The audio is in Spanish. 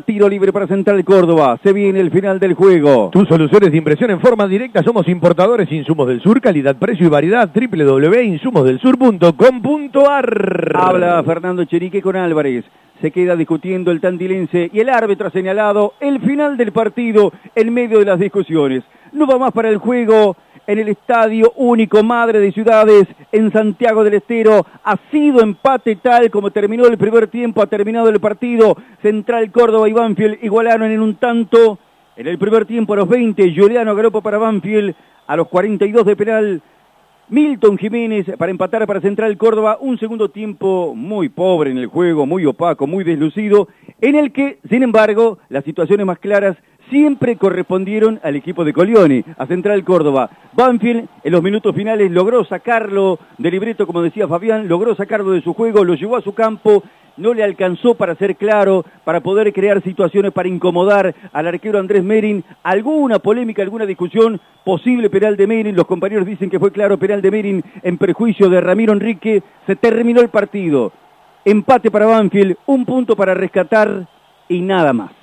Tiro libre para Central Córdoba. Se viene el final del juego. Tus soluciones de impresión en forma directa somos importadores Insumos del Sur, calidad, precio y variedad. www.insumosdelsur.com.ar Habla Fernando Cherique con Álvarez. Se queda discutiendo el tandilense y el árbitro ha señalado el final del partido en medio de las discusiones. No va más para el juego en el Estadio Único Madre de Ciudades en Santiago del Estero. Ha sido empate tal como terminó el primer tiempo, ha terminado el partido. Central Córdoba y Banfield igualaron en un tanto. En el primer tiempo a los 20, Juliano Garopo para Banfield, a los 42 de penal, Milton Jiménez para empatar para Central Córdoba, un segundo tiempo muy pobre en el juego, muy opaco, muy deslucido, en el que, sin embargo, las situaciones más claras siempre correspondieron al equipo de Colioni, a Central Córdoba. Banfield en los minutos finales logró sacarlo de libreto, como decía Fabián, logró sacarlo de su juego, lo llevó a su campo, no le alcanzó para ser claro, para poder crear situaciones para incomodar al arquero Andrés Merin. Alguna polémica, alguna discusión, posible penal de Merin, los compañeros dicen que fue claro penal de Merin en perjuicio de Ramiro Enrique, se terminó el partido. Empate para Banfield, un punto para rescatar y nada más.